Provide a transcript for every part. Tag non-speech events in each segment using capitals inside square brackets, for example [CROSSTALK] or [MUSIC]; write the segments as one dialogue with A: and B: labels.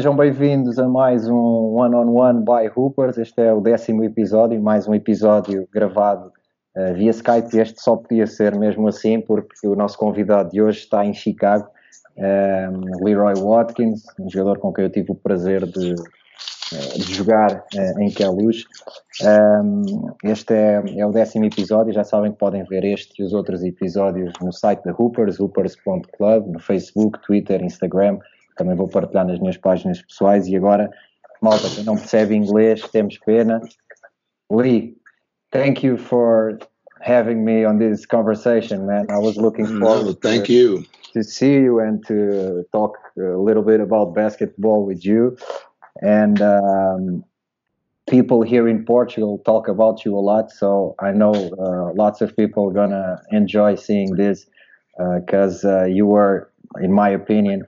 A: Sejam bem-vindos a mais um One on One by Hoopers. Este é o décimo episódio, mais um episódio gravado uh, via Skype. Este só podia ser mesmo assim, porque o nosso convidado de hoje está em Chicago, um, ehm, Leroy Watkins, um jogador com quem eu tive o prazer de, eh, de jogar uh, em Queluz. Um, ehm, este é, é, o décimo episódio. Já sabem que podem ver este e os outros episódios no site da Hoopers, hoopers.club, no Facebook, Twitter, Instagram também vou partilhar nas minhas páginas pessoais. E agora, malta, quem não percebe inglês, temos pena. Lee, thank you for having me on this conversation, man. I was looking forward. No,
B: thank to, you.
A: To see you and to talk a little bit about basketball with you. And um, people here in Portugal talk about you a lot, so I know uh, lots of people are gonna enjoy seeing this because uh, uh, you were, in my opinion,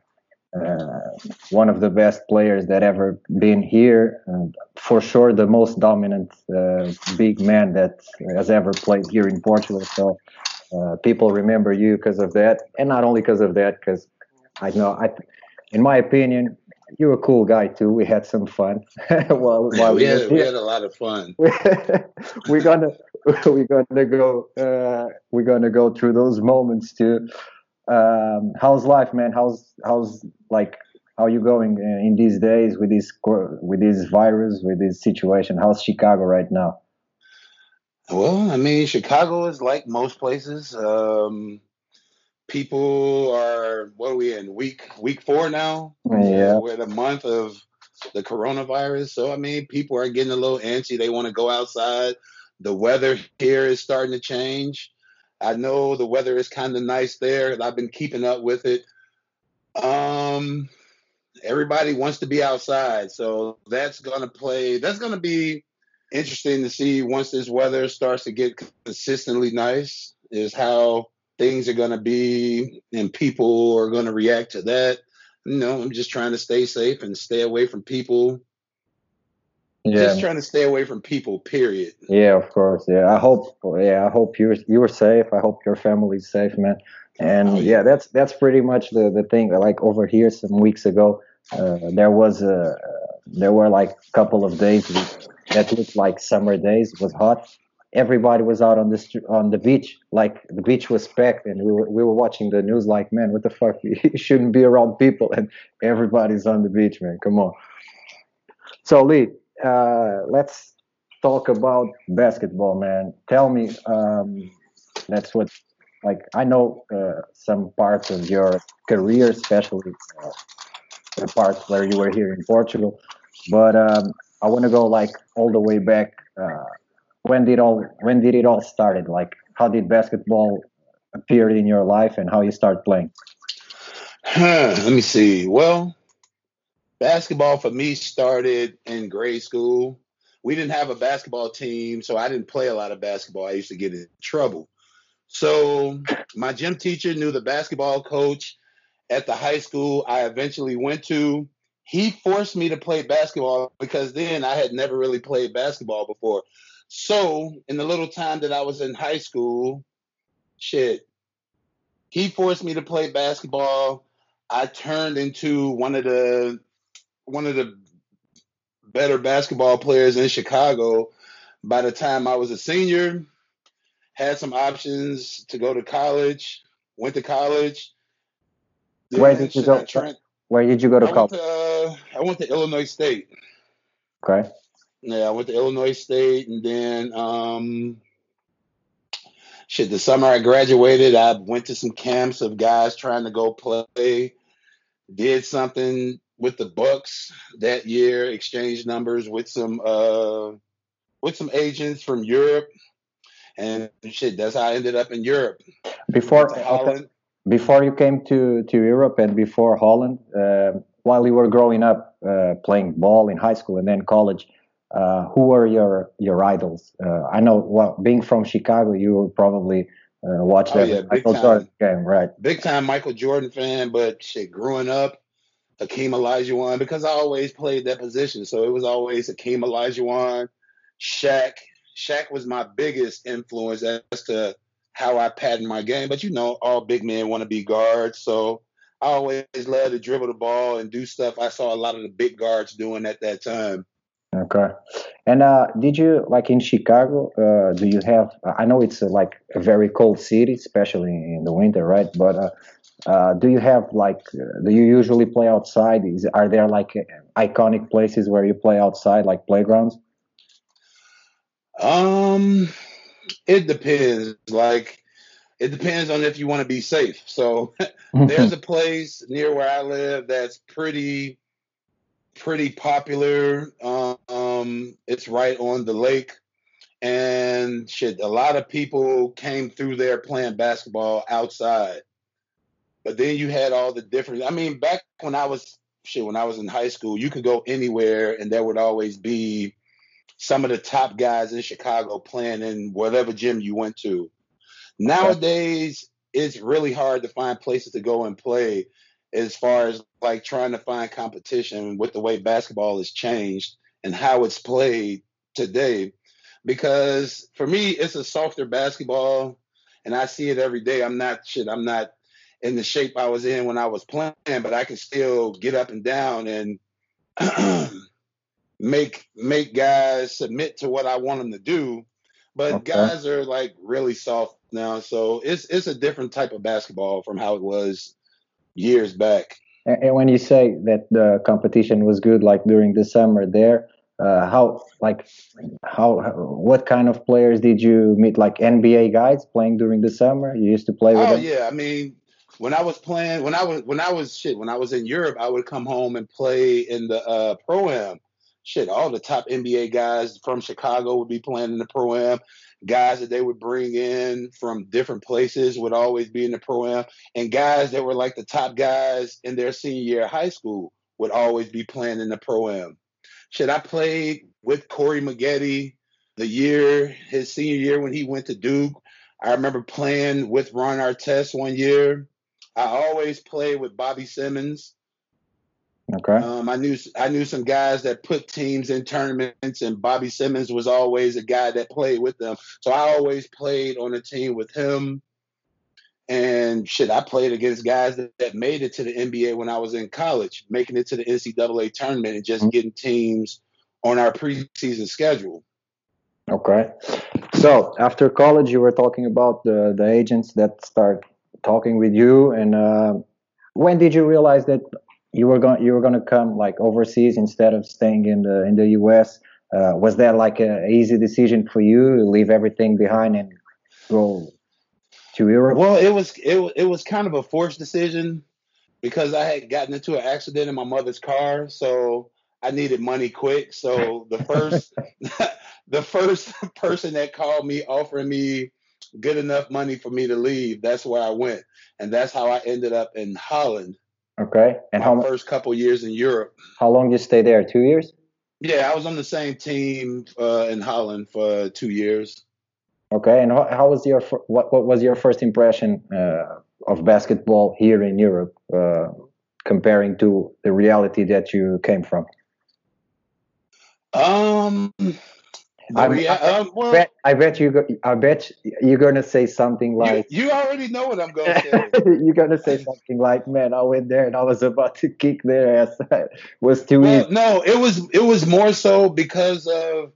A: one of the best players that ever been here. And for sure, the most dominant uh, big man that has ever played here in Portugal. So uh, people remember you because of that, and not only because of that, because I know, I, in my opinion, you're a cool guy too. We had some fun. [LAUGHS]
B: while, [LAUGHS] while we, we, had, we had a lot of fun. [LAUGHS]
A: we're gonna we're gonna go uh, we're gonna go through those moments too um, how's life, man? How's how's like how are you going in these days with this with this virus, with this situation? How's Chicago right now?
B: Well, I mean, Chicago is like most places. Um, people are what are we in week week four now?
A: Yeah,
B: we're in a month of the coronavirus. So I mean, people are getting a little antsy. They want to go outside. The weather here is starting to change. I know the weather is kind of nice there. And I've been keeping up with it. Um, everybody wants to be outside, so that's gonna play. That's gonna be interesting to see once this weather starts to get consistently nice. Is how things are gonna be, and people are gonna react to that. You know, I'm just trying to stay safe and stay away from people yeah. Just trying to stay away from people. Period.
A: Yeah, of course. Yeah, I hope. Yeah, I hope you're you're safe. I hope your family's safe, man. And oh, yeah. yeah. that's that's pretty much the the thing. Like over here, some weeks ago, uh, there was a there were like a couple of days that looked like summer days. It was hot. Everybody was out on the on the beach. Like the beach was packed, and we were we were watching the news. Like, man, what the fuck? [LAUGHS] You shouldn't be around people, and everybody's on the beach, man. Come on. So Lee, uh, let's talk about basketball, man. Tell me, um, that's what, like, I know uh, some parts of your career, especially uh, the parts where you were here in Portugal, but um, I want to go like all the way back. Uh, when did all when did it all started? Like, how did basketball appear in your life, and how you start playing?
B: Huh, let me see. Well, basketball for me started in grade school. We didn't have a basketball team, so I didn't play a lot of basketball. I used to get in trouble. So my gym teacher knew the basketball coach at the high school I eventually went to. He forced me to play basketball because then I had never really played basketball before. So in the little time that I was in high school, shit, he forced me to play basketball. I turned into one of the one of the better basketball players in Chicago by the time I was a senior. Had some options to go to college. Went to college.
A: Where did you go? Trent, Where did you go to
B: I
A: college?
B: To, uh, I went to Illinois State.
A: Okay.
B: Yeah, I went to Illinois State, and then um, shit. The summer I graduated, I went to some camps of guys trying to go play. Did something with the Bucks that year, exchanged numbers with some uh, with some agents from Europe, and shit. That's how I ended up in Europe.
A: Before Holland. Before you came to, to Europe and before Holland, uh, while you were growing up uh, playing ball in high school and then college, uh, who were your your idols? Uh, I know, well, being from Chicago, you probably uh, watched oh, yeah, Michael time, Jordan game, right?
B: Big time Michael Jordan fan, but shit, growing up, Hakeem Olajuwon because I always played that position. So it was always Hakeem Olajuwon, Shaq. Shaq was my biggest influence as to how I pattern my game. But you know, all big men want to be guards. So I always love to dribble the ball and do stuff I saw a lot of the big guards doing at that time.
A: Okay. And uh, did you like in Chicago? Uh, do you have? I know it's uh, like a very cold city, especially in the winter, right? But uh, do you have like? do you usually play outside? Is, are there like iconic places where you play outside, like playgrounds?
B: Um, it depends. Like it depends on if you want to be safe. So [LAUGHS] there's [LAUGHS] a place near where I live that's pretty pretty popular. Um, it's right on the lake, and shit, a lot of people came through there playing basketball outside. But then you had all the different. I mean, back when I was shit, when I was in high school, you could go anywhere, and there would always be some of the top guys in Chicago playing in whatever gym you went to. Nowadays, it's really hard to find places to go and play as far as like trying to find competition with the way basketball has changed and how it's played today. Because for me, it's a softer basketball, and I see it every day. I'm not shit. I'm not in the shape I was in when I was playing, but I can still get up and down and [CLEARS THROAT] make make guys submit to what I want them to do. But okay. guys are like really soft now, so it's it's a different type of basketball from how it was years back.
A: And when you say that the competition was good, like during the summer there, uh, how like how, what kind of players did you meet? Like NBA guys playing during the summer? You used to play with
B: oh,
A: them?
B: yeah, I mean, when I was playing, when I was when I was shit, when I was in Europe, I would come home and play in the uh, pro am. Shit, all the top NBA guys from Chicago would be playing in the pro am guys that they would bring in from different places would always be in the pro am, and guys that were like the top guys in their senior year of high school would always be playing in the pro am. Shit, I played with Corey Maggette the year his senior year when he went to Duke. I remember playing with Ron Artest one year. I always played with Bobby Simmons.
A: Okay.
B: Um, I knew I knew some guys that put teams in tournaments, and Bobby Simmons was always a guy that played with them. So I always played on a team with him. And shit, I played against guys that, that made it to the NBA when I was in college, making it to the NCAA tournament and just mm-hmm. getting teams on our preseason schedule.
A: Okay. So after college, you were talking about the the agents that start talking with you, and uh, when did you realize that you were going you were going to come like overseas instead of staying in the in the US. Uh, was that like an easy decision for you to leave everything behind and go to Europe?
B: Well, it was it it was kind of a forced decision because I had gotten into an accident in my mother's car, so I needed money quick. So the first [LAUGHS] the first person that called me offering me good enough money for me to leave, that's where I went, and that's how I ended up in Holland
A: Okay.
B: And how first couple years in Europe.
A: How long did you stay there? Two years.
B: Yeah, I was on the same team uh, in Holland for two years.
A: Okay, and how, how was your what what was your first impression uh, of basketball here in Europe, uh, comparing to the reality that you came from?
B: Um,
A: I, mean, I, um, well, bet, I bet you. I bet you're gonna say something like.
B: You, you already know what I'm gonna say. [LAUGHS]
A: you're gonna say something like, "Man, I went there and I was about to kick their ass. it [LAUGHS] was too
B: well,
A: easy."
B: No, it was. It was more so because of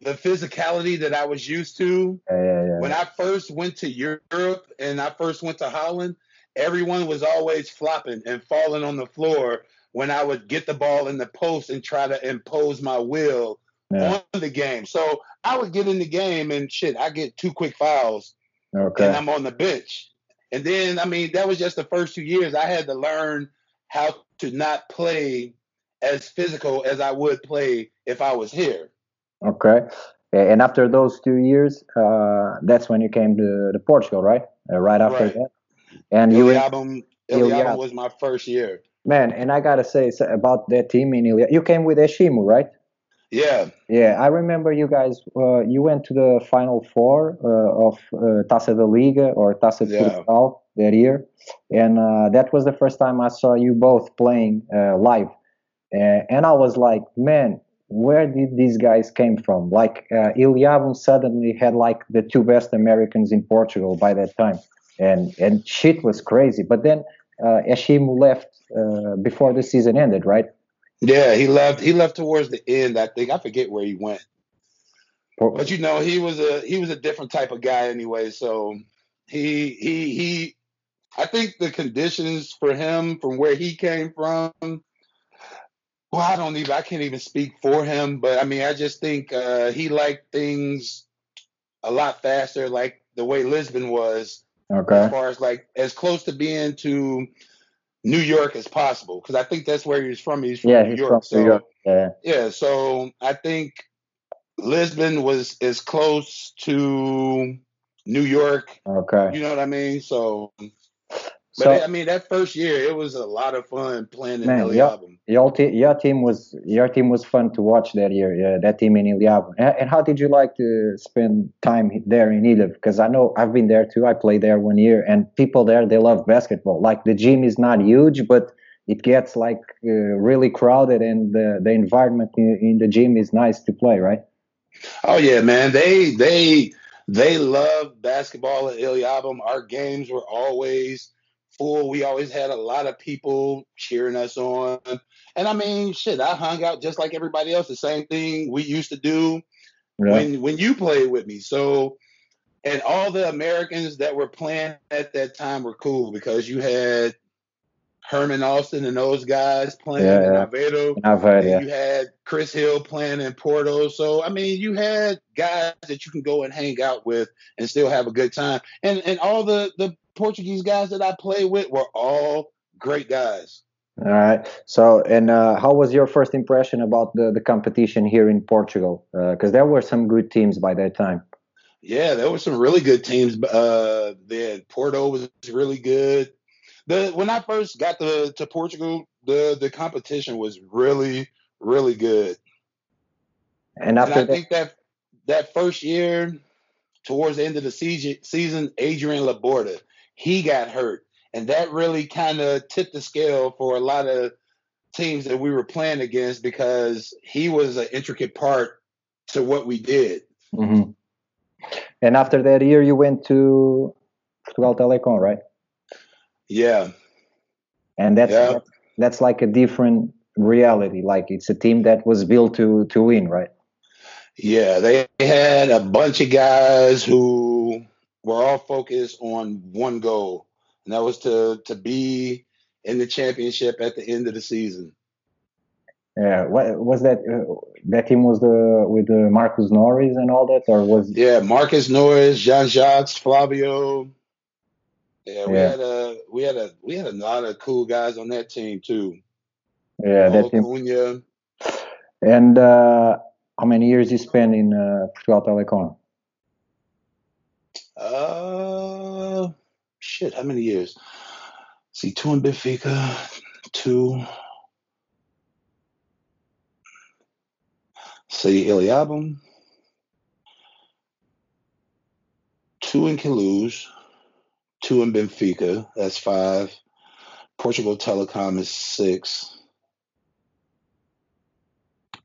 B: the physicality that I was used
A: to. Yeah, yeah, yeah.
B: When I first went to Europe and I first went to Holland, everyone was always flopping and falling on the floor when I would get the ball in the post and try to impose my will yeah. on the game. So I would get in the game and shit, I get two quick fouls.
A: Okay.
B: And I'm on the bench. And then, I mean, that was just the first two years. I had to learn how to not play as physical as I would play if I was here.
A: Okay. And after those two years, uh, that's when you came to, to Portugal, right? Uh, right after right. that.
B: And you album, album was my first year.
A: Man, and I gotta say about that team in Ilya, you came with Eshimu, right?
B: Yeah.
A: Yeah, I remember you guys. Uh, you went to the final four uh, of uh, Taça da Liga or Taça de yeah. Portugal that year, and uh, that was the first time I saw you both playing uh, live. and I was like, man, where did these guys came from? Like uh, suddenly had like the two best Americans in Portugal by that time, and and shit was crazy. But then uh, Eshim left uh, before the season ended, right?
B: Yeah, he left. He left towards the end. I think I forget where he went, but you know, he was a he was a different type of guy anyway. So he he he. I think the conditions for him from where he came from. Well, I don't even. I can't even speak for him, but I mean, I just think uh, he liked things a lot faster, like the way Lisbon was.
A: Okay.
B: As far as like as close to being to New York as possible, because I think that's where he's from. He's from
A: yeah,
B: New
A: he's
B: York.
A: from
B: so
A: New York. Yeah.
B: yeah, so I think Lisbon was as close to New York.
A: Okay.
B: You know what I mean? So, but
A: So
B: I mean, that first year it was a lot of fun playing in
A: Man,
B: El
A: your team, your team was your team was fun to watch that year. Yeah, that team in Iliab. And, and how did you like to spend time there in Iliab? Because I know I've been there too. I played there one year, and people there they love basketball. Like the gym is not huge, but it gets like uh, really crowded, and the the environment in, in the gym is nice to play, right?
B: Oh yeah, man. They they they love basketball at Illiabum. Our games were always full. We always had a lot of people cheering us on. And I mean, shit, I hung out just like everybody else. The same thing we used to do
A: Yeah.
B: when when you played with me. So and all the Americans that were playing at that time were cool because you had Herman Austin and those guys playing
A: Yeah,
B: in. Avedo.
A: I've heard, yeah.
B: you had Chris Hill playing in Porto. So I mean, you had guys that you can go and hang out with and still have a good time. And and all the the Portuguese guys that I played with were all great guys.
A: All right. So, and uh, how was your first impression about the, the competition here in Portugal? Because there were some good teams by that time.
B: Yeah, there were some really good teams. Uh, there Porto was really good. The when I first got to to Portugal, the the competition was really really good.
A: And
B: And I
A: that,
B: think that that first year, towards the end of the season, season Adrian Laborda, he got hurt, and that really kind of tipped the scale for a lot of teams that we were playing against because he was an intricate part to what we did.
A: hmm and after that year, you went to Portugal Telecom, right?
B: Yeah,
A: And that's
B: Yeah.
A: that's, that's like a different reality. Like it's a team that was built to to win, right?
B: yeah, they had a bunch of guys who were all focused on one goal, and that was to to be in the championship at the end of the season.
A: Yeah. What was that? Uh, that team was the with the Marcus Norris and all that, or was
B: Yeah, Marcus Norris, Jean Jacques, Flavio. Yeah, we
A: Yeah.
B: had a we had a we had a lot of cool guys on that team too.
A: yeah that team?
B: Cunha.
A: And uh, how many years you spent in uh, Portugal Telecom?
B: Uh, shit, how many years? See, two in Benfica, two. See, Illiabum, two in Queluz, two in Benfica. That's five. Portugal Telecom is six.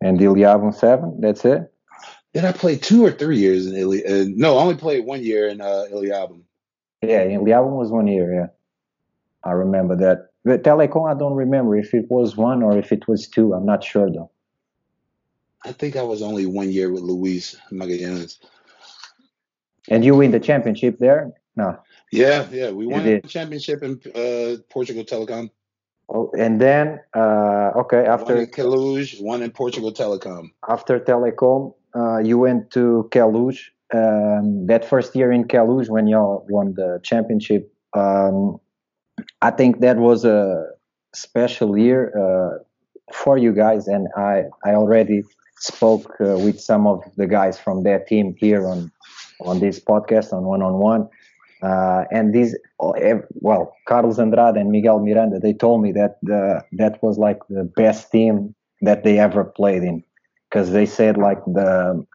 A: And Illiabum seven. That's it.
B: Did I play two or three years in Italy? Uh, no, I only played one year in uh, Illiabum.
A: Yeah, Illiabum was one year. Yeah, I remember that. But Telecom, I don't remember if it was one or if it was two. I'm not sure though.
B: I think I was only one year with Luis Magallanes.
A: And you win the championship there? No.
B: Yeah, yeah, we won the championship in uh, Portugal Telecom.
A: Oh, and then uh, okay,
B: One
A: after
B: in Queluz, one in Portugal Telecom.
A: after Telecom, uh, you went to Queluz. Um, that first year in Queluz, when you won the championship, um, I think that was a special year uh, for you guys. And I, I already spoke uh, with some of the guys from that team here on on this podcast on one on one. Uh, and these, oh, well, Carlos Andrade and Miguel Miranda, they told me that the, that was like the best team that they ever played in, because they said like the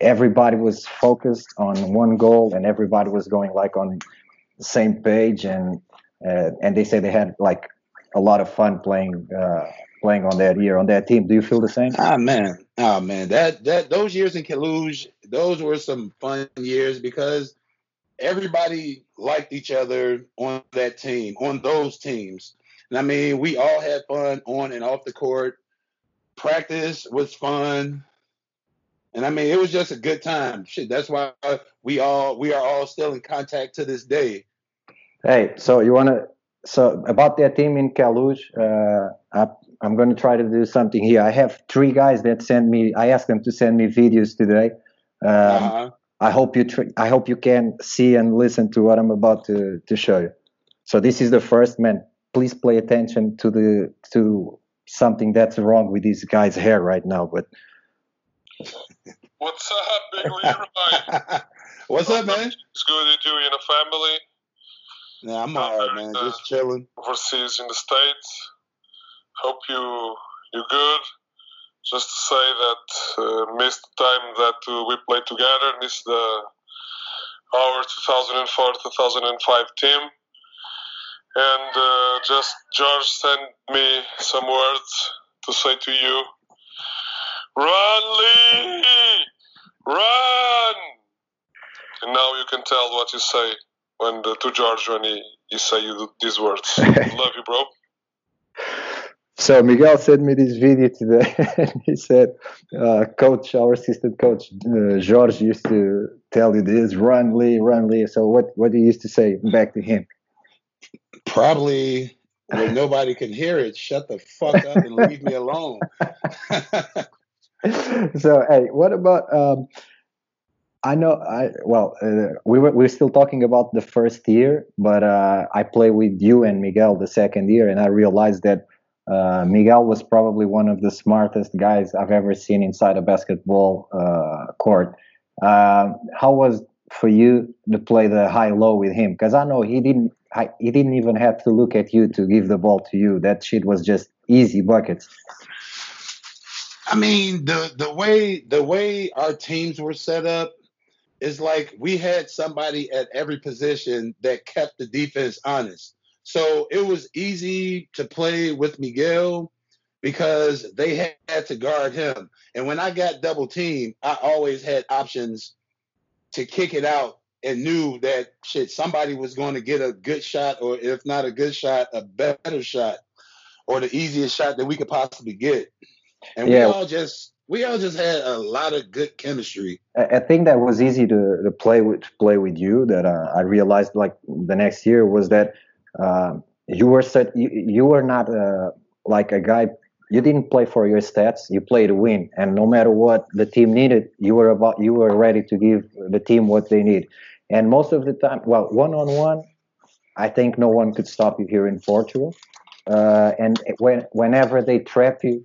A: everybody was focused on one goal and everybody was going like on the same page, and uh, and they said they had like a lot of fun playing uh, playing on that year on that team. Do you feel the same?
B: Ah man, ah man, that that those years in Queluz, those were some fun years because everybody liked each other on that team, on those teams. And I mean, we all had fun on and off the court. Practice was fun. And I mean, it was just a good time. Shit, that's why we all we are all still in contact to this day.
A: Hey, so you wanna so about that team in Queluz, uh, I, I'm going to try to do something here. I have three guys that sent me. I asked them to send me videos today. Um, uh-huh. I hope you tr- I hope you can see and listen to what I'm about to to show you. So this is the first man. Please pay attention to the to something that's wrong with this guy's hair right now. But [LAUGHS]
C: what's up, Big Leroy? [LAUGHS]
B: what's up, man?
C: It's good to you in a family.
B: Yeah, I'm alright, man. Uh, Just chilling.
C: Overseas in the states. Hope you you're good. Just to say that uh, missed the time that uh, we played together. Is the our 2004-2005 team. And uh, just George sent me some words to say to you. Run, Lee! Run! And now you can tell what you say when the, to George when he, he say you these words. [LAUGHS] Love you, bro.
A: So Miguel sent me this video today, [LAUGHS] and he said, uh, "Coach, our assistant coach uh, George used to tell you this: run, Lee, run, Lee." So what what do you used to say back to him?
B: Probably when nobody can hear it, shut the fuck up and leave me alone. [LAUGHS]
A: so hey, what about um, I know. I well, uh, we were we are still talking about the first year, but uh, I play with you and Miguel the second year, and I realized that uh, Miguel was probably one of the smartest guys I've ever seen inside a basketball uh, court. Um, how was for you to play the high low with him? Because I know he didn't. I, he didn't even have to look at you to give the ball to you. That shit was just easy buckets.
B: I mean, the the way the way our teams were set up, it's like we had somebody at every position that kept the defense honest. So it was easy to play with Miguel because they had to guard him. And when I got double teamed, I always had options to kick it out and knew that shit somebody was going to get a good shot or if not a good shot, a better shot or the easiest shot that we could possibly get. And yeah. we all just we all just had a lot of good chemistry.
A: I think that was easy to, to play with play with you. That uh, I realized like the next year was that uh, you were set. You, you were not uh, like a guy. You didn't play for your stats. You played to win, and no matter what the team needed, you were about. You were ready to give the team what they need. And most of the time, well, one on one, I think no one could stop you here in Portugal. Uh, and when, whenever they trap you,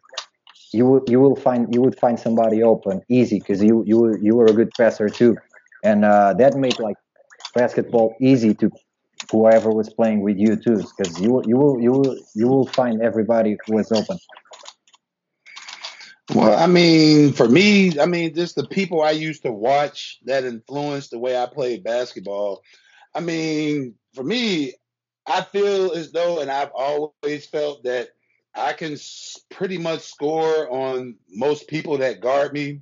A: you you will find you would find somebody open easy because you you you were a good passer too, and uh, that made like basketball easy to whoever was playing with you too because you you will you will you will find everybody who was open.
B: Well, I mean, for me, I mean, just the people I used to watch that influenced the way I played basketball. I mean, for me, I feel as though, and I've always felt that I can pretty much score on most people that guard me.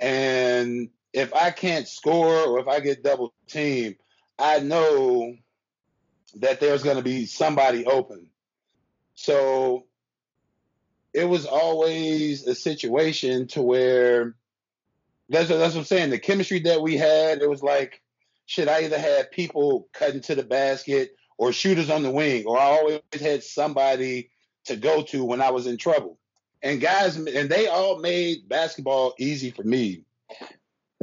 B: And if I can't score or if I get double team, I know that there's going to be somebody open. So it was always a situation to where that's that's what I'm saying. The chemistry that we had, it was like, shit, I either had people cutting to the basket or shooters on the wing, or I always had somebody to go to when I was in trouble. And guys, and they all made basketball easy for me.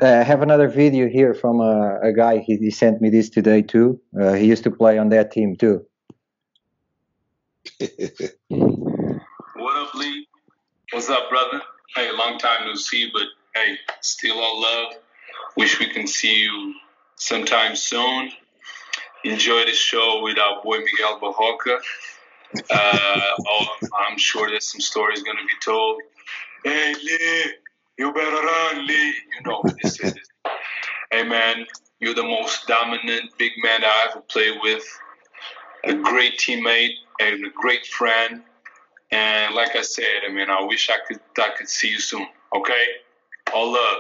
A: Uh, I have another video here from uh, a guy. He, he, sent me this today too. Uh, he used to play on that team too. [LAUGHS]
D: what up, Lee? What's up, brother? Hey, long time no see, but hey, still all love. Wish we can see you sometime soon. Enjoy the show with our boy Miguel Barroca. Uh, [LAUGHS] oh, I'm sure there's some stories going to be told. Hey, Lee, you better run, Lee. You know what this is. hey, man, you're the most dominant big man I ever played with. A great teammate and a great friend. And like I said, I mean, I wish I could I could see you soon. Okay, all love.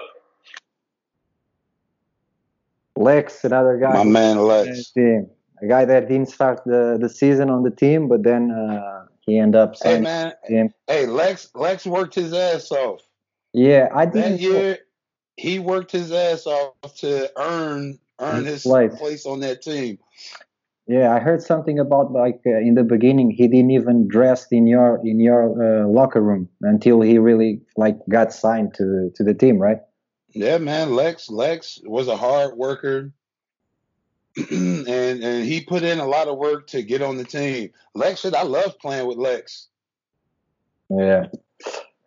A: Lex, another guy.
B: My man Lex.
A: Team. A guy that didn't start the, the season on the team, but then uh, he ended up
B: Hey man,
A: Team.
B: hey Lex. Lex worked his ass off
A: Yeah, I
B: that
A: didn't.
B: year. He worked his ass off to earn earn his
A: Place.
B: place on that team.
A: Yeah, I heard something about like uh, in the beginning he didn't even dress in your in your uh, locker room until he really like got signed to to the team, right?
B: Yeah, man. Lex Lex was a hard worker. [CLEARS THROAT] and and he put in a lot of work to get on the team. Lex said, I love playing with Lex.
A: Yeah,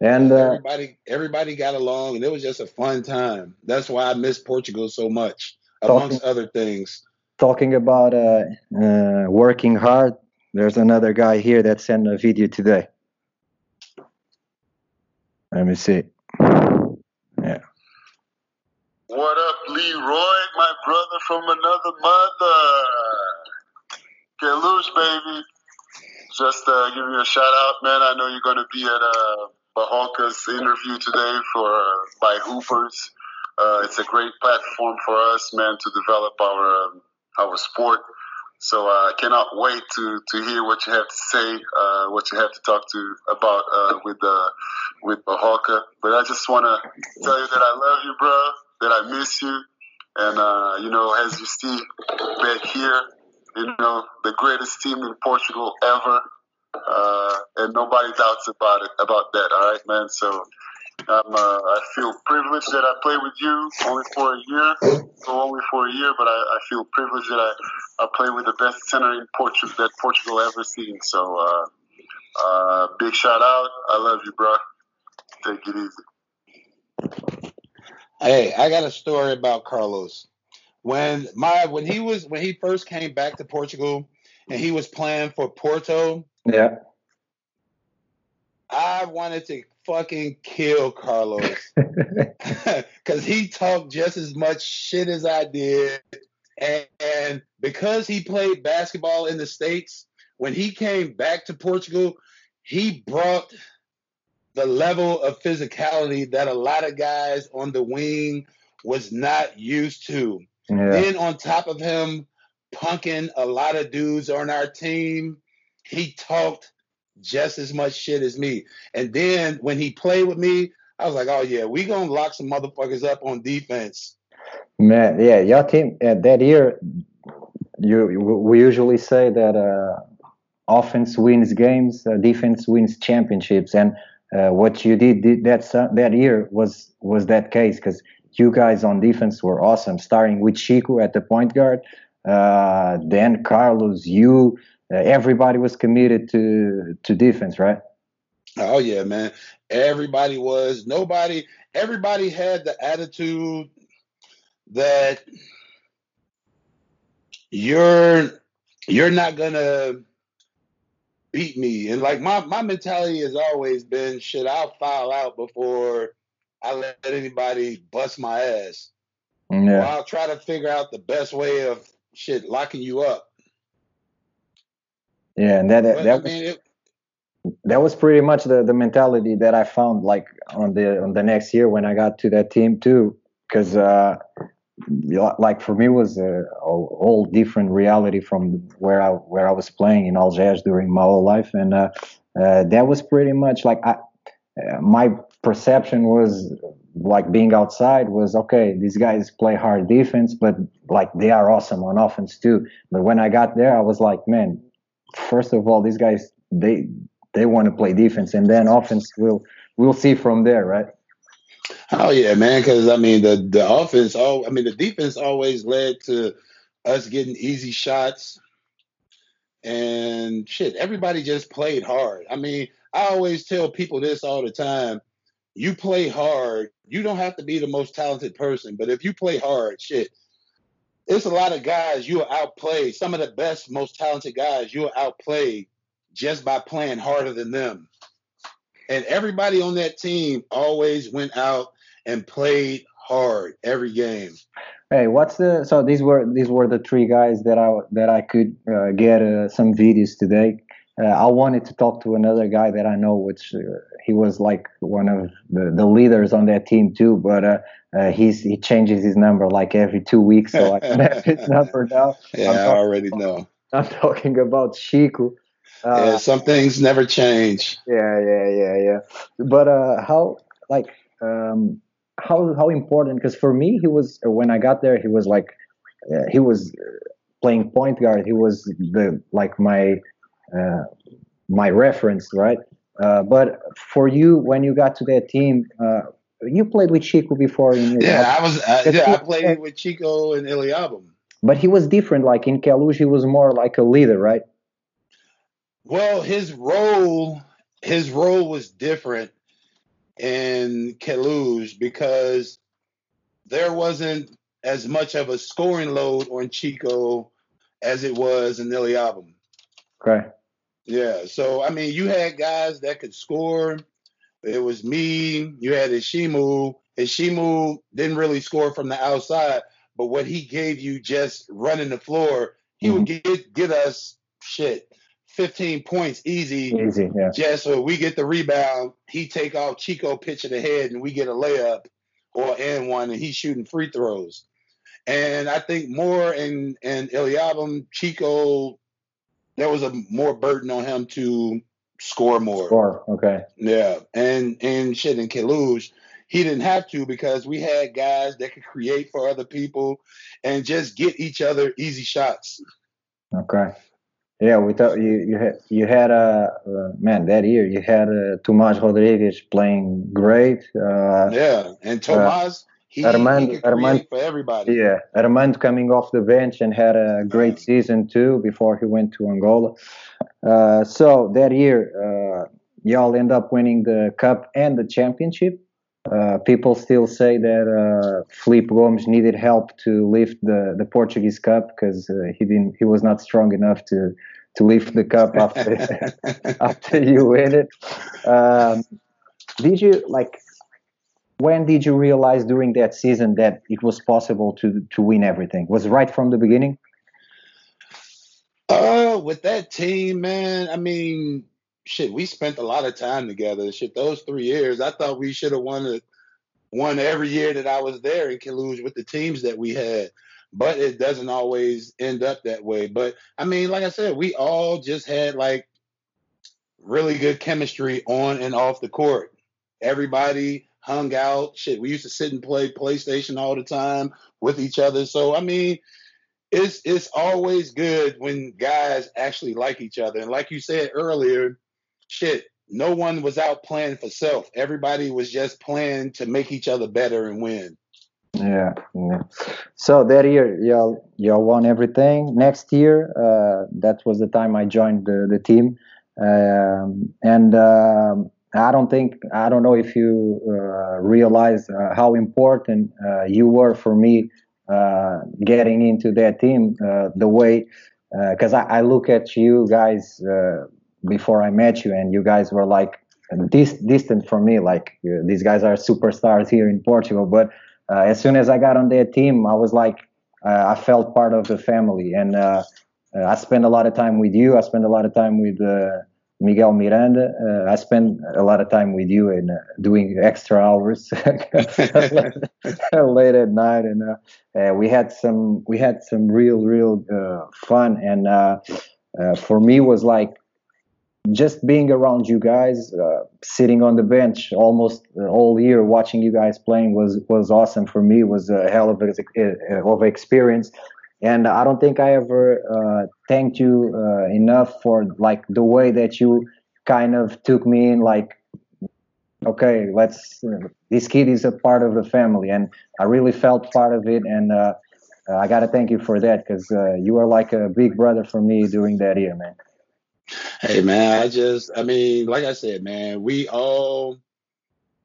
A: and uh,
B: everybody everybody got along and it was just a fun time. That's why I miss Portugal so much, amongst other things.
A: talking about uh, uh, working hard, there's another guy here that sent a video today. Let me see. Yeah.
C: What up, Leroy, my brother from another mother? Queluz, baby. Just uh, give you a shout out, man. I know you're going to be at uh, Barroca's interview today for uh, by Hoopers. Uh, it's a great platform for us, man, to develop our um, our sport. So uh, I cannot wait to, to hear what you have to say, uh, what you have to talk to about uh, with uh, with Bahalka. But I just want to tell you that I love you, bro. That I miss you, and uh, you know, as you see back here, you know, the greatest team in Portugal ever, uh, and nobody doubts about it about that. All right, man. So. I'm, uh, I feel privileged that I play with you only for a year, so only for a year, but I, I feel privileged that I, I play with the best center in Portugal that Portugal ever seen. So, uh, uh, big shout out. I love you, bro. Take it easy.
B: Hey, I got a story about Carlos. When my when he was when he first came back to Portugal and he was playing for Porto,
A: Yeah.
B: I wanted to fucking kill Carlos. [LAUGHS] because he talked just as much shit as I did. And, and because he played basketball in the States, when he came back to Portugal, he brought the level of physicality that a lot of guys on the wing was not used to.
A: yeah.
B: Then on top of him punking a lot of dudes on our team, he talked just as much shit as me. And then when he played with me, I was like, oh yeah, we gonna lock some motherfuckers up on defense.
A: Man, yeah, your team uh, that year, you we usually say that uh, offense wins games, uh, defense wins championships, and uh, what you did, did that that year was was that case because you guys on defense were awesome, starting with Chico at the point guard, uh, then Carlos, you, Uh, everybody was committed to to defense, right?
B: Oh yeah, man. Everybody was nobody everybody had the attitude that you're you're not gonna beat me. And like my, my mentality has always been shit, I'll foul out before I let anybody bust my ass. Or
A: Yeah,
B: I'll try to figure out the best way of shit locking you up.
A: Yeah, and that
B: I
A: that was
B: mean it,
A: that was pretty much the, the mentality that I found like on the on the next year when I got to that team too because uh, like for me it was a, a whole different reality from where I where I was playing in Algés during my whole life. And uh, uh, that was pretty much like I, uh, my perception was like being outside was okay these guys play hard defense but like they are awesome on offense too. But when I got there I was like man first of all these guys they they want to play defense and then offense will we'll see from there right
B: Oh yeah, man. Because I mean, the the offense, all I mean, the defense always led to us getting easy shots and shit. Everybody just played hard. I mean, I always tell people this all the time. You play hard. You don't have to be the most talented person, but if you play hard, shit, it's a lot of guys you will outplay. Some of the best, most talented guys you will outplay just by playing harder than them. And everybody on that team always went out and played hard every game.
A: hey what's the so these were these were the three guys that I that I could uh, get uh, some videos today uh, I wanted to talk to another guy that I know, which uh, he was like one of the, the leaders on that team too. But uh, uh he's he changes his number like every two weeks, so I don't have his [LAUGHS] number now.
B: Yeah, I already know.
A: I'm talking about Chico.
B: Uh, yeah, some things never change.
A: Yeah, yeah, yeah, yeah. But uh, how like um, how how important? Because for me, he was when I got there, he was like uh, he was playing point guard. He was the like my uh, my reference, right? Uh, but for you, when you got to that team, uh, you played with Chico before.
B: In yeah, I was. Uh, yeah, I played with Chico and Illiabum.
A: But he was different. Like in Queluz, he was more like a leader, right?
B: Well, his role, his role was different in Queluz because there wasn't as much of a scoring load on Chico as it was in Illiabum.
A: Okay.
B: Yeah. So I mean, you had guys that could score. It was me. You had Ishimu. Ishimu didn't really score from the outside, but what he gave you just running the floor, he mm-hmm. would get get us shit. 15 points easy.
A: Easy, yeah.
B: Just so we get the rebound, he take off Chico pitching ahead and we get a layup or and one and he's shooting free throws. And I think more and and Illiabum, Chico there was a more burden on him to score more.
A: Score, okay.
B: Yeah, and and shit in Queluz, he didn't have to because we had guys that could create for other people and just get each other easy shots.
A: Okay. Yeah, we thought you you had you had a uh, uh, man that year you had uh, Tomas Rodriguez playing great. Uh,
B: yeah, and Tomas he, Armand, he Armand, for everybody.
A: Yeah, Armand coming off the bench and had a great season too before he went to Angola. Uh, so that year, uh, y'all end up winning the cup and the championship. Uh, people still say that uh, Felipe Gomes needed help to lift the, the Portuguese cup because uh, he didn't he was not strong enough to to lift the cup after [LAUGHS] after you win it. Um, did you like when did you realize during that season that it was possible to to win everything? Was it right from the beginning?
B: Uh, with that team, man. I mean, shit, we spent a lot of time together. Shit, those three years, I thought we should have won won every year that I was there in Queluz with the teams that we had. But it doesn't always end up that way. But I mean, like I said, we all just had like really good chemistry on and off the court. Everybody hung out. Shit, we used to sit and play PlayStation all the time with each other. So I mean, it's it's always good when guys actually like each other. And like you said earlier, shit, no one was out playing for self. Everybody was just playing to make each other better and win.
A: Yeah, yeah. So that year, y'all y'all won everything. Next year, uh, that was the time I joined the the team, um, and um, I don't think I don't know if you uh, realize uh, how important uh, you were for me uh, getting into that team. Uh, the way because I, I, look at you guys before I met you, and you guys were like dis- distant from me. Like these guys are superstars here in Portugal, but as soon as I got on that team, I was like I felt part of the family, and I spent a lot of time with you. I spent a lot of time with. Miguel Miranda. Uh, I spent a lot of time with you and uh, doing extra hours [LAUGHS] late at night, and uh, uh, we had some we had some real real uh, fun. And uh, for me, was like just being around you guys, sitting on the bench almost all year, watching you guys playing was was awesome for me. It was a hell of a, of experience and I don't think I ever uh, thanked you uh, enough for like the way that you kind of took me in like okay let's uh, this kid is a part of the family. And I really felt part of it. And uh, I got to thank you for that because uh, you were like a big brother for me during that year man.
B: Hey man I just I mean like I said man we all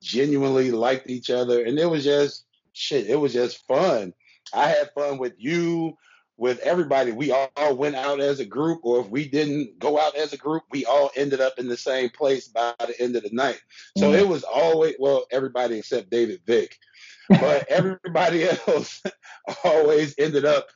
B: genuinely liked each other. And it was just shit it was just fun I had fun with you, with everybody. We all went out as a group, or if we didn't go out as a group, we all ended up in the same place by the end of the night. So mm. it was always well, everybody except David Vick, but [LAUGHS] everybody else [LAUGHS] always ended up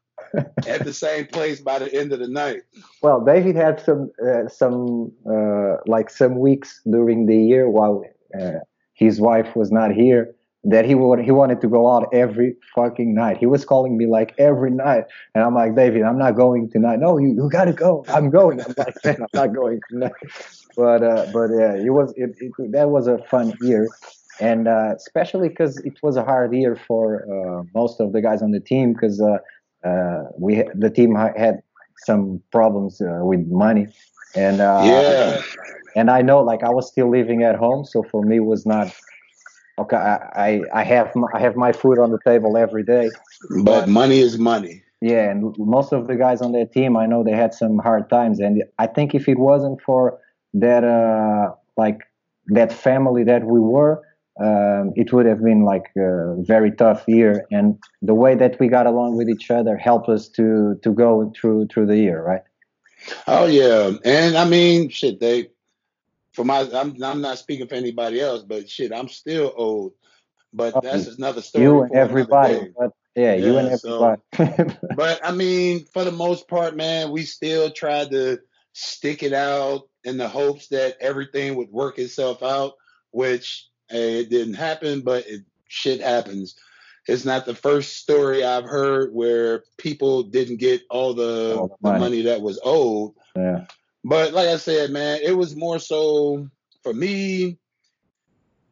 B: at the same place by the end of the night.
A: Well, David had some uh, some uh, like some weeks during the year while uh, his wife was not here that he would he wanted to go out every fucking night. He was calling me like every night, and I'm like, David, I'm not going tonight. No, you, you gotta go. I'm going. I'm like, man, I'm not going tonight. [LAUGHS] But uh, but yeah, it was it, it, that was a fun year, and uh, especially because it was a hard year for uh, most of the guys on the team because uh, uh, we the team had some problems uh, with money, and
B: yeah,
A: and I know like I was still living at home, so for me it was not okay, I, I have my, I have my food on the table every day.
B: But, but money is money.
A: Yeah, and most of the guys on that team, I know they had some hard times, and I think if it wasn't for that, uh, like that family that we were, um, it would have been like a very tough year. And the way that we got along with each other helped us to to go through through the year, right?
B: Oh yeah, and I mean, shit, they for my I'm I'm not speaking for anybody else, but shit, I'm still old. But oh, that's another story.
A: You and everybody. But yeah, yeah, you and everybody.
B: So, [LAUGHS] but I mean, for the most part, man, we still tried to stick it out in the hopes that everything would work itself out, which hey, it didn't happen, but it shit happens. It's not the first story I've heard where people didn't get all the, all the, money. the money that was owed.
A: Yeah.
B: But like I said, man, it was more so for me.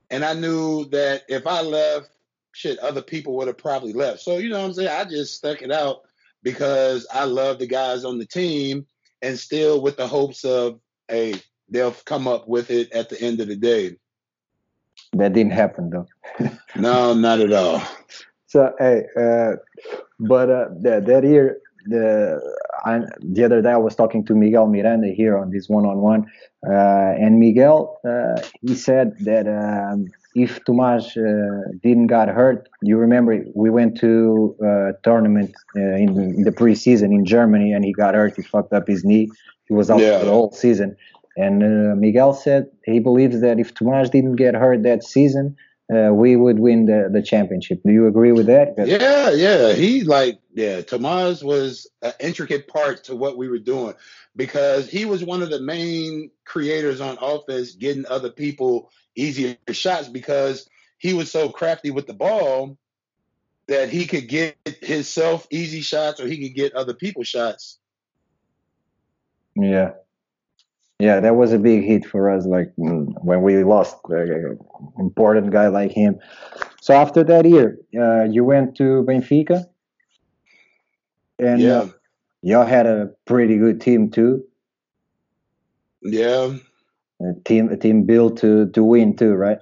B: And I knew that if I left, shit, other people would have probably left. So, you know what I'm saying? I just stuck it out because I love the guys on the team and still with the hopes of, hey, they'll come up with it at the end of the day.
A: That didn't happen though. [LAUGHS] [LAUGHS]
B: no, not at all.
A: So, hey, uh, but uh, that, that year, the I, the other day I was talking to Miguel Miranda here on this one-on-one, uh, and Miguel uh, he said that um, if Tomas uh, didn't got hurt, you remember we went to a tournament uh, in, in, the preseason in Germany, and he got hurt. He fucked up his knee. He was out yeah. the whole season. And uh, Miguel said he believes that if Tomas didn't get hurt that season, uh, we would win the, the championship. Do you agree with that?
B: Yeah, yeah. He like yeah. Tomas was an intricate part to what we were doing because he was one of the main creators on offense, getting other people easier shots because he was so crafty with the ball that he could get himself easy shots or he could get other people shots.
A: Yeah. Yeah, that was a big hit for us. Like mm, when we lost an important guy like him. So after that year, uh, you went to Benfica, and
B: yeah.
A: uh, y'all had a pretty good team too.
B: Yeah,
A: a team a team built to to win too, right?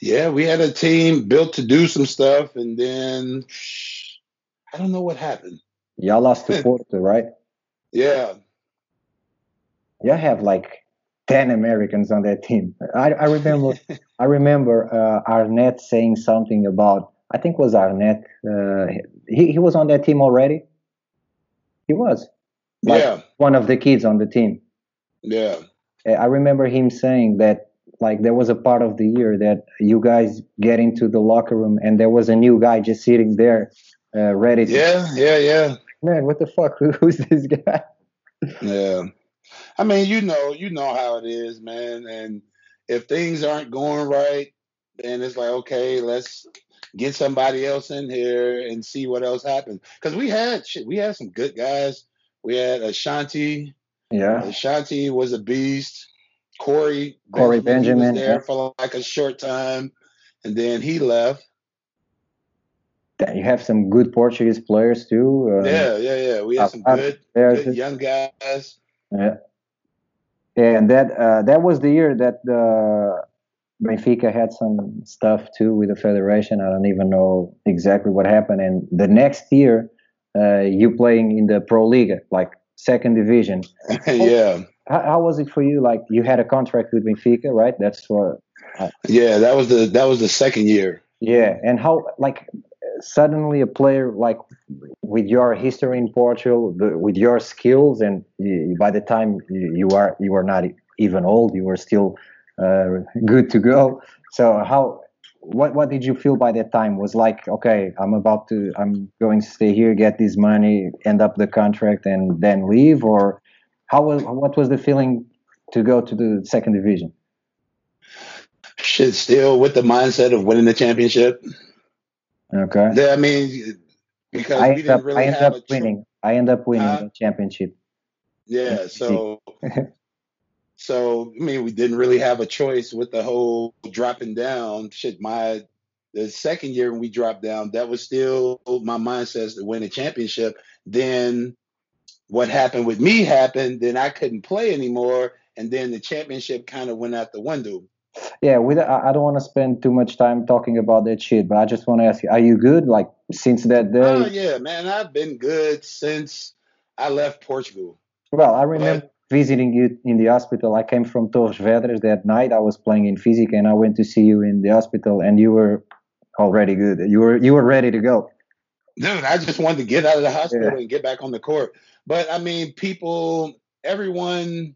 B: Yeah, we had a team built to do some stuff, and then I don't know what happened.
A: Y'all lost to [LAUGHS] Porto, right?
B: Yeah,
A: you have like 10 Americans on that team. I, I remember [LAUGHS] I remember uh, Arnett saying something about I think it was Arnett. Uh, he he was on that team already. He was.
B: Like yeah.
A: One of the kids on the team.
B: Yeah.
A: I remember him saying that like there was a part of the year that you guys get into the locker room and there was a new guy just sitting there uh, ready to
B: Yeah, yeah, yeah.
A: Man, what the fuck? [LAUGHS] Who's this guy?
B: Yeah. I mean, you know, you know how it is, man. And if things aren't going right, then it's like, okay, let's get somebody else in here and see what else happens. Because we had shit, we had some good guys. We had Ashanti.
A: Yeah,
B: Ashanti was a beast. Corey
A: Corey Benjamin, Benjamin
B: was there yeah. for like a short time, and then he left.
A: You have some good Portuguese players too.
B: Uh, yeah, yeah, yeah. We have some good, good young guys.
A: Yeah and that uh, that was the year that the Benfica had some stuff too with the federation. I don't even know exactly what happened. And the next year, uh, you playing in the Pro League, like second division. [LAUGHS]
B: yeah.
A: How, how, was it for you? Like you had a contract with Benfica, right? That's what.
B: Uh, yeah, that was the that was the second year.
A: Yeah, and how like suddenly a player like with your history in Portugal, the, with your skills, and you, by the time you, are you are not even old, you are still uh, good to go. So how what what did you feel by that time? Was like, okay, I'm about to, I'm going to stay here, get this money, end up the contract, and then leave, or how was what was the feeling to go to the second division?
B: Shit, still with the mindset of winning the championship.
A: Okay.
B: Yeah, I mean, because
A: I
B: we
A: end
B: didn't
A: up,
B: really
A: I end
B: have
A: up winning. I end up winning
B: Huh?
A: the championship.
B: Yeah, so [LAUGHS] so I mean, we didn't really have a choice with the whole dropping down. Shit, my the second year when we dropped down, that was still my mindset to win a championship. Then what happened with me happened. Then I couldn't play anymore, and then the championship kind of went out the window.
A: Yeah, we, I don't want to spend too much time talking about that shit, but I just want to ask you, are you good? Like since that oh, day?
B: Oh yeah, man, I've been good since I left Portugal.
A: Well, I remember visiting you in the hospital. I came from Torres Vedras that night. I was playing in Física, and I went to see you in the hospital, and you were already good. You were you were ready to go.
B: dude, I just wanted to get out of the hospital
A: Yeah.
B: and get back on the court. But I mean, people, everyone,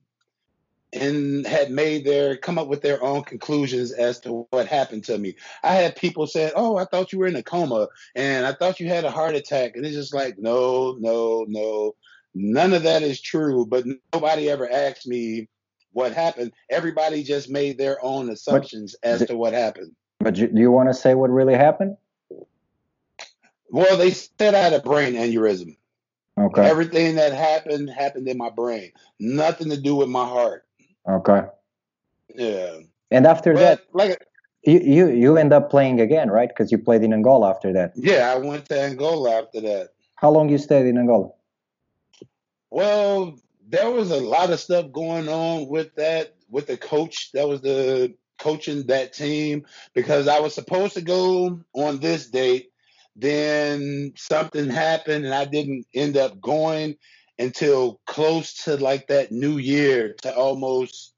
B: and had made their come up with their own conclusions as to what happened to me. I had people say, "Oh, I thought you were in a coma, and I thought you had a heart attack," and it's just like, no, no, no, none of that is true. But nobody ever asked me what happened. Everybody just made their own assumptions as
A: the-
B: to what happened.
A: But you, do you want to say what really happened?
B: Well, they said I had a brain aneurysm.
A: Okay.
B: Everything that happened happened in my brain. Nothing to do with my heart.
A: Okay.
B: Yeah.
A: And after that,
B: like
A: you you you end up playing again, right? Because you played in Angola after that.
B: yeah, I went to Angola after that.
A: How long you stayed in Angola?
B: Well, there was a lot of stuff going on with that with the coach that was the coaching that team because I was supposed to go on this date, then something happened and I didn't end up going until close to like that new year to almost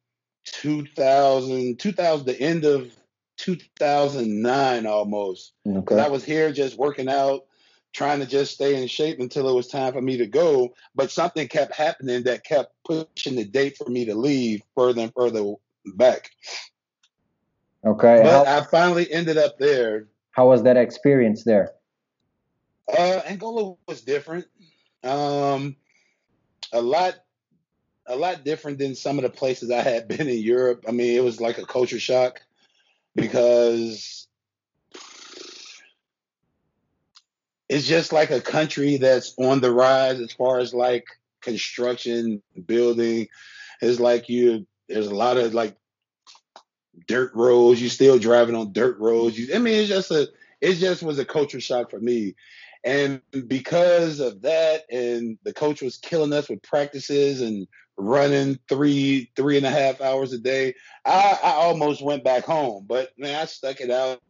B: 2000 2000 the end of 2009 almost because I was here just working out, trying to just stay in shape until it was time for me to go. But something kept happening that kept pushing the date for me to leave further and further back.
A: Okay.
B: But
A: How,
B: I finally ended up there.
A: how was that experience there?
B: Uh, Angola was different. Um, a lot, a lot different than some of the places I had [LAUGHS] been in Europe. I mean, it was like a culture shock because it's just like a country that's on the rise as far as like construction, building. It's like you. There's a lot of like dirt roads. You still driving on dirt roads. You, I mean, it's just a. It just was a culture shock for me, and because of that, and the coach was killing us with practices and running three three and a half hours a day. I, I almost went back home, but man, I stuck it out.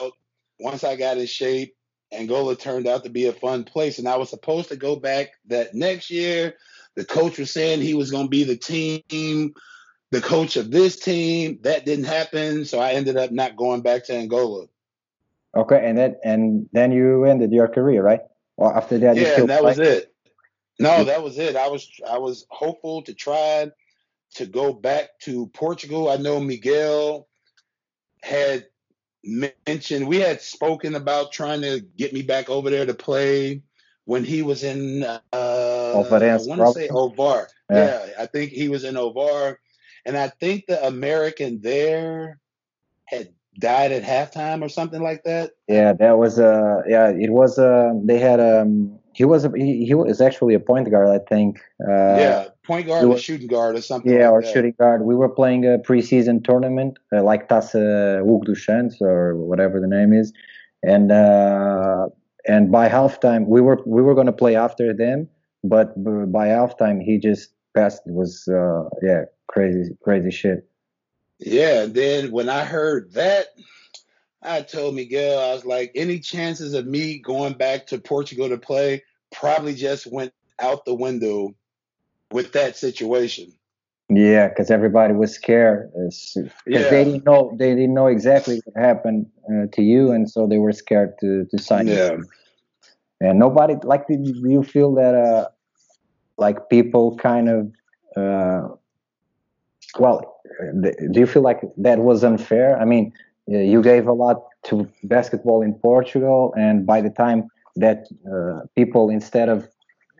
B: Once I got in shape, Angola turned out to be a fun place, and I was supposed to go back that next year. The coach was saying he was going to be the team, the coach of this team. That didn't happen, so I ended up not going back to Angola.
A: Okay, and and then you ended your career, right? Or after that,
B: Yeah, and that was it. No, that was it. I was I was hopeful to try to go back to Portugal. I know Miguel had mentioned we had spoken about trying to get me back over there to play when he was in uh I want to say. Ovar.
A: Yeah.
B: Yeah, I think he was in Ovar. And I think the American there had died at halftime or something like that.
A: Yeah, that was uh yeah, it was uh they had um he was a, he, he was actually a point guard, I think. Uh
B: yeah, point guard
A: he
B: or shooting guard or something
A: Yeah,
B: like
A: or
B: that.
A: shooting guard. We were playing a preseason tournament, uh, like Hugo dos Santos or whatever the name is, and uh, and by halftime we were we were gonna play after them, but by halftime he just passed. It was uh, yeah, crazy crazy shit.
B: Yeah, and then when I heard that, I told Miguel, I was like, any chances of me going back to Portugal to play probably just went out the window with that situation.
A: Yeah, because everybody was scared. Because they didn't know they didn't know exactly what happened uh, to you, and so they were scared to to sign you.
B: Yeah.
A: and nobody like did you feel that uh like people kind of uh well do you feel like that was unfair i mean uh, you gave a lot to basketball in Portugal, and by the time that uh, people, instead of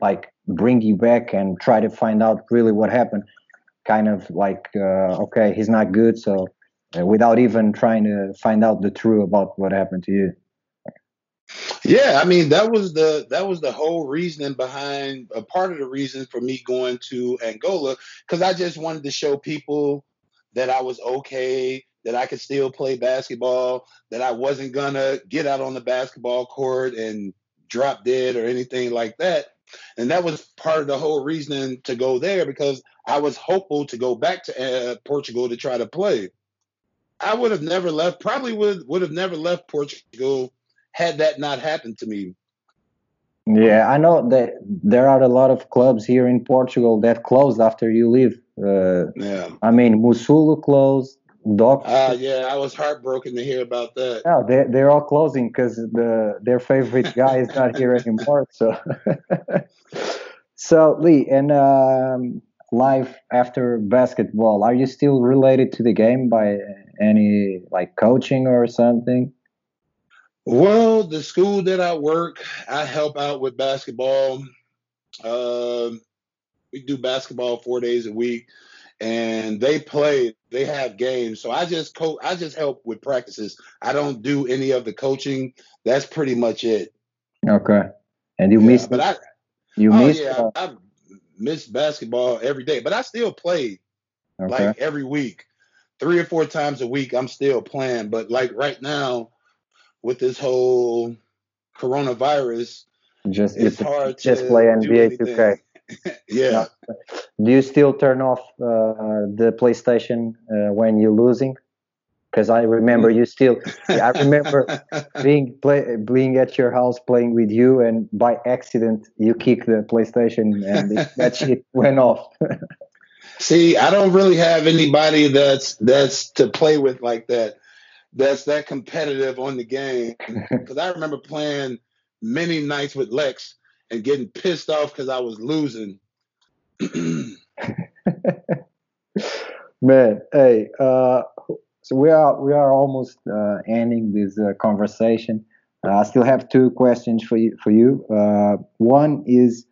A: like bring you back and try to find out really what happened, kind of like, uh, okay, he's not good, so uh, without even trying to find out the truth about what happened to you.
B: Yeah, I mean that was the that was the whole reasoning behind a part of the reason for me going to Angola because I just wanted to show people that I was okay, that I could still play basketball, that I wasn't gonna get out on the basketball court and drop dead or anything like that. And that was part of the whole reasoning to go there because I was hopeful to go back to uh, Portugal to try to play. I would have never left, probably would would have never left Portugal had that not happened to me.
A: Yeah, I know that there are a lot of clubs here in Portugal that closed after you leave. Uh,
B: Yeah.
A: I mean, Musulu closed, Doc.
B: Uh, yeah, I was heartbroken to hear about that.
A: Yeah, they they're all closing because the their favorite guy is not here anymore. So, [LAUGHS] so Lee, and um, life after basketball, are you still related to the game by any like coaching or something?
B: Well, the school that I work, I help out with basketball. Um, we do basketball four days a week, and they play. They have games, so I just co- I just help with practices. I don't do any of the coaching. That's pretty much it.
A: Okay, and you
B: Yeah,
A: miss
B: but I
A: you
B: oh
A: miss
B: yeah,
A: uh,
B: I, I miss basketball every day, but I still play
A: okay
B: like every week, three or four times a week. I'm still playing, but like right now, with this whole coronavirus,
A: just
B: it's
A: you
B: hard to
A: just play NBA 2K.
B: anything. [LAUGHS] yeah.
A: Do you still turn off uh, the PlayStation uh, when you're losing? Because I remember you still. I remember [LAUGHS] being play, being at your house playing with you, and by accident you kick the PlayStation, and it, [LAUGHS] that shit went off.
B: See, I don't really have anybody that's that's to play with like that. That's that competitive on the game. [LAUGHS] Because I remember playing many nights with Lex and getting pissed off because I was losing. [LAUGHS]
A: Man, hey, uh, so we are we are almost uh, ending this uh, conversation. Uh, I still have two questions for you. For you, uh, one is,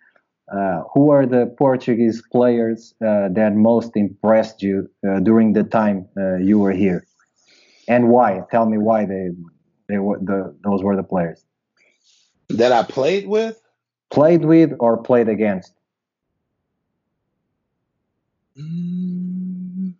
A: uh, who are the Portuguese players uh, that most impressed you uh, during the time uh, you were here, and why? Tell me why they they were the those were the players
B: that I played with.
A: played with or played against.
B: Mm,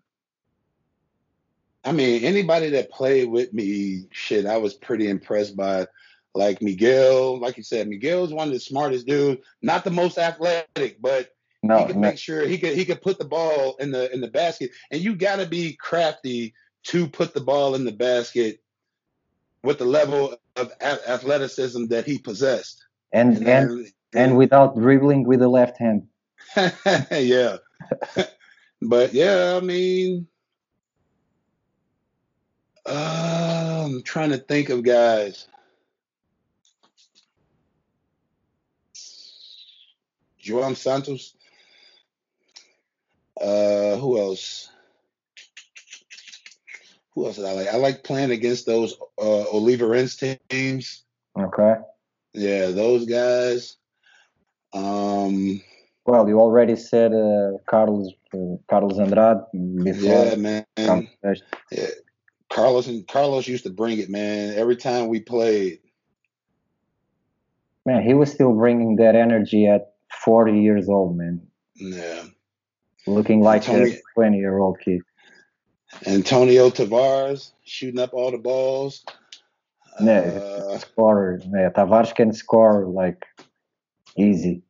B: I mean, anybody that played with me, shit, I was pretty impressed by. Like Miguel, like you said, Miguel's one of the smartest dudes. Not the most athletic, but he could
A: no
B: make sure he could he could put the ball in the in the basket. And you got to be crafty to put the ball in the basket with the level of athleticism that he possessed.
A: and
B: And
A: and and without dribbling with the left hand. [LAUGHS]
B: yeah, [LAUGHS] but yeah, I mean, uh, I'm trying to think of guys. João Santos. Uh, who else? Who else did I like? I like playing against those uh, Oliveirense teams.
A: Okay.
B: Yeah, those guys. Um,
A: Well, you already said uh, Carlos uh, Carlos Andrade before.
B: yeah, man. Yeah, Carlos and Carlos used to bring it, man. Every time we played.
A: Man, he was still bringing that energy at 40 years old, man,
B: Yeah.
A: looking like
B: Tony-
A: a 20 year old kid.
B: Antonio Tavares shooting up all the balls.
A: Yeah,
B: Uh,
A: scorer. Yeah, Tavares can score like easy.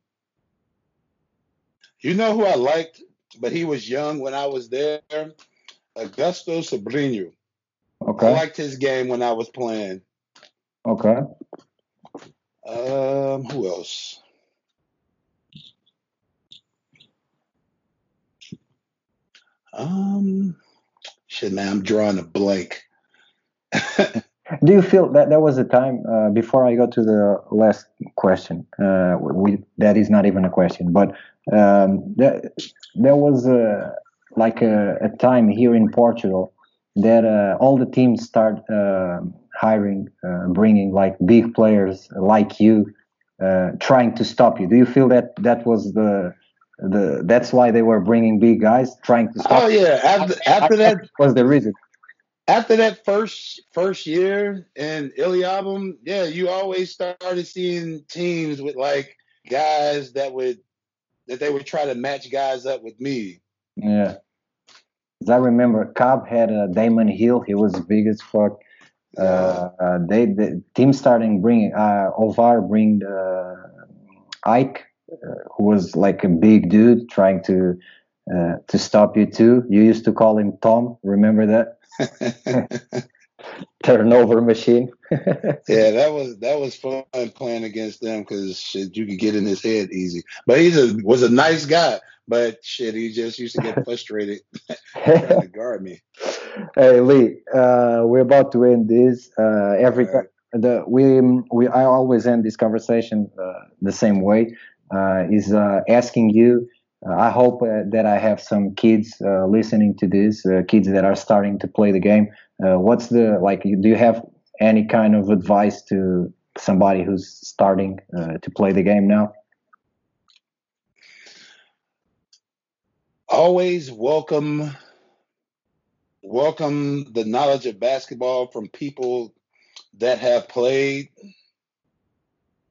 B: you know who I liked, but he was young when I was there? Augusto Sobrinho. I liked his game when I was playing.
A: Okay.
B: Um, who else? Um, shit, man, I'm drawing a blank. [LAUGHS]
A: Do you feel that there was a time uh, before I go to the last question? Uh, we, that is not even a question, but um, there, there was a, like a, a time here in Portugal that uh, all the teams start uh, hiring, uh, bringing like big players like you, uh, trying to stop you. Do you feel that that was the the that's why they were bringing big guys trying to stop?
B: Oh yeah, after after that
A: was the reason.
B: After that first first year in Illiabum, yeah, you always started seeing teams with like guys that would that they would try to match guys up with me.
A: Yeah. As I remember Cobb had a Damon Hill. He was big as fuck. Uh, uh, they the team starting bringing uh, Ovar bring uh, Ike, uh, who was like a big dude trying to uh, to stop you too. You used to call him Tom. Remember that? [LAUGHS] turnover machine. [LAUGHS]
B: yeah, that was that was fun playing against them because shit, you could get in his head easy. But he was a nice guy, but shit, he just used to get [LAUGHS] frustrated trying to guard me.
A: Hey Lee, uh, we're about to end this. Uh, every the we we I always end this conversation uh, the same way. Uh, is uh, asking you. Uh, I hope that I have some kids listening to this, kids that are starting to play the game what's the like? Do you have any kind of advice to somebody who's starting to play the game now?
B: Always welcome, welcome the knowledge of basketball from people that have played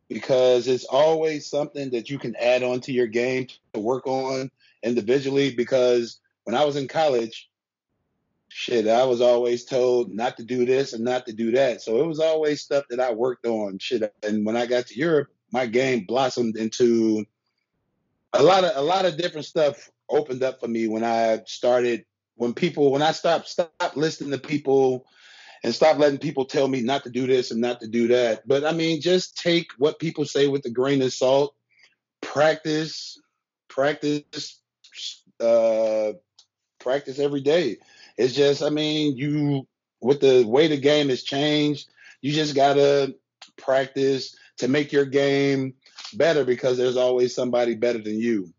B: because it's always something that you can add on to your game to work on individually because when I was in college, shit, I was always told not to do this and not to do that. So it was always stuff that I worked on. Shit. And when I got to Europe, my game blossomed into a lot of a lot of different stuff opened up for me when I started when people when I stopped stopped listening to people and stop letting people tell me not to do this and not to do that. But I mean, just take what people say with a grain of salt. Practice, practice, uh, practice every day. It's just, I mean, you with the way the game has changed, you just gotta practice to make your game better because there's always somebody better than you.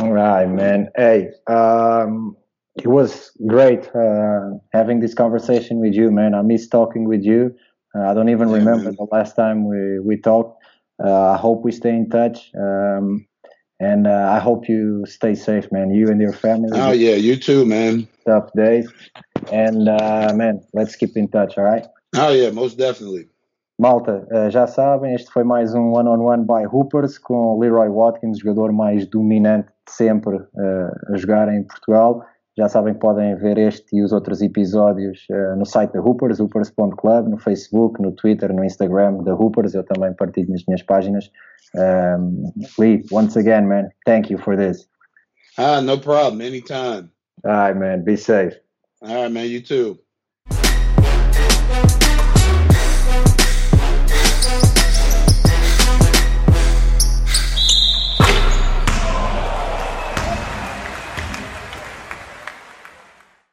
A: All right, man. Hey, um, it was great uh, having this conversation with you, man. I miss talking with you. Uh, I don't even yeah, remember man. the last time we we talked. Uh, I hope we stay in touch. Um, and uh, I hope you stay safe, man. You and your family.
B: Oh yeah, you too, man.
A: Tough days. And uh, man, let's keep in touch, all right?
B: Oh yeah, most definitely.
A: Malta, uh, já sabem, este foi mais um one-on-one by Hoopers com Leroy Watkins, jogador mais dominante de sempre uh, a jogar em Portugal. Já sabem, podem ver este e os outros episódios uh, no site da Hoopers, hoopers.club, no Facebook, no Twitter, no Instagram da Hoopers. Eu também partilho nas minhas páginas. Um, Lee, once again, man, thank you for this.
B: Ah, no problem. Anytime.
A: All right, man. Be safe.
B: All right, man. You too.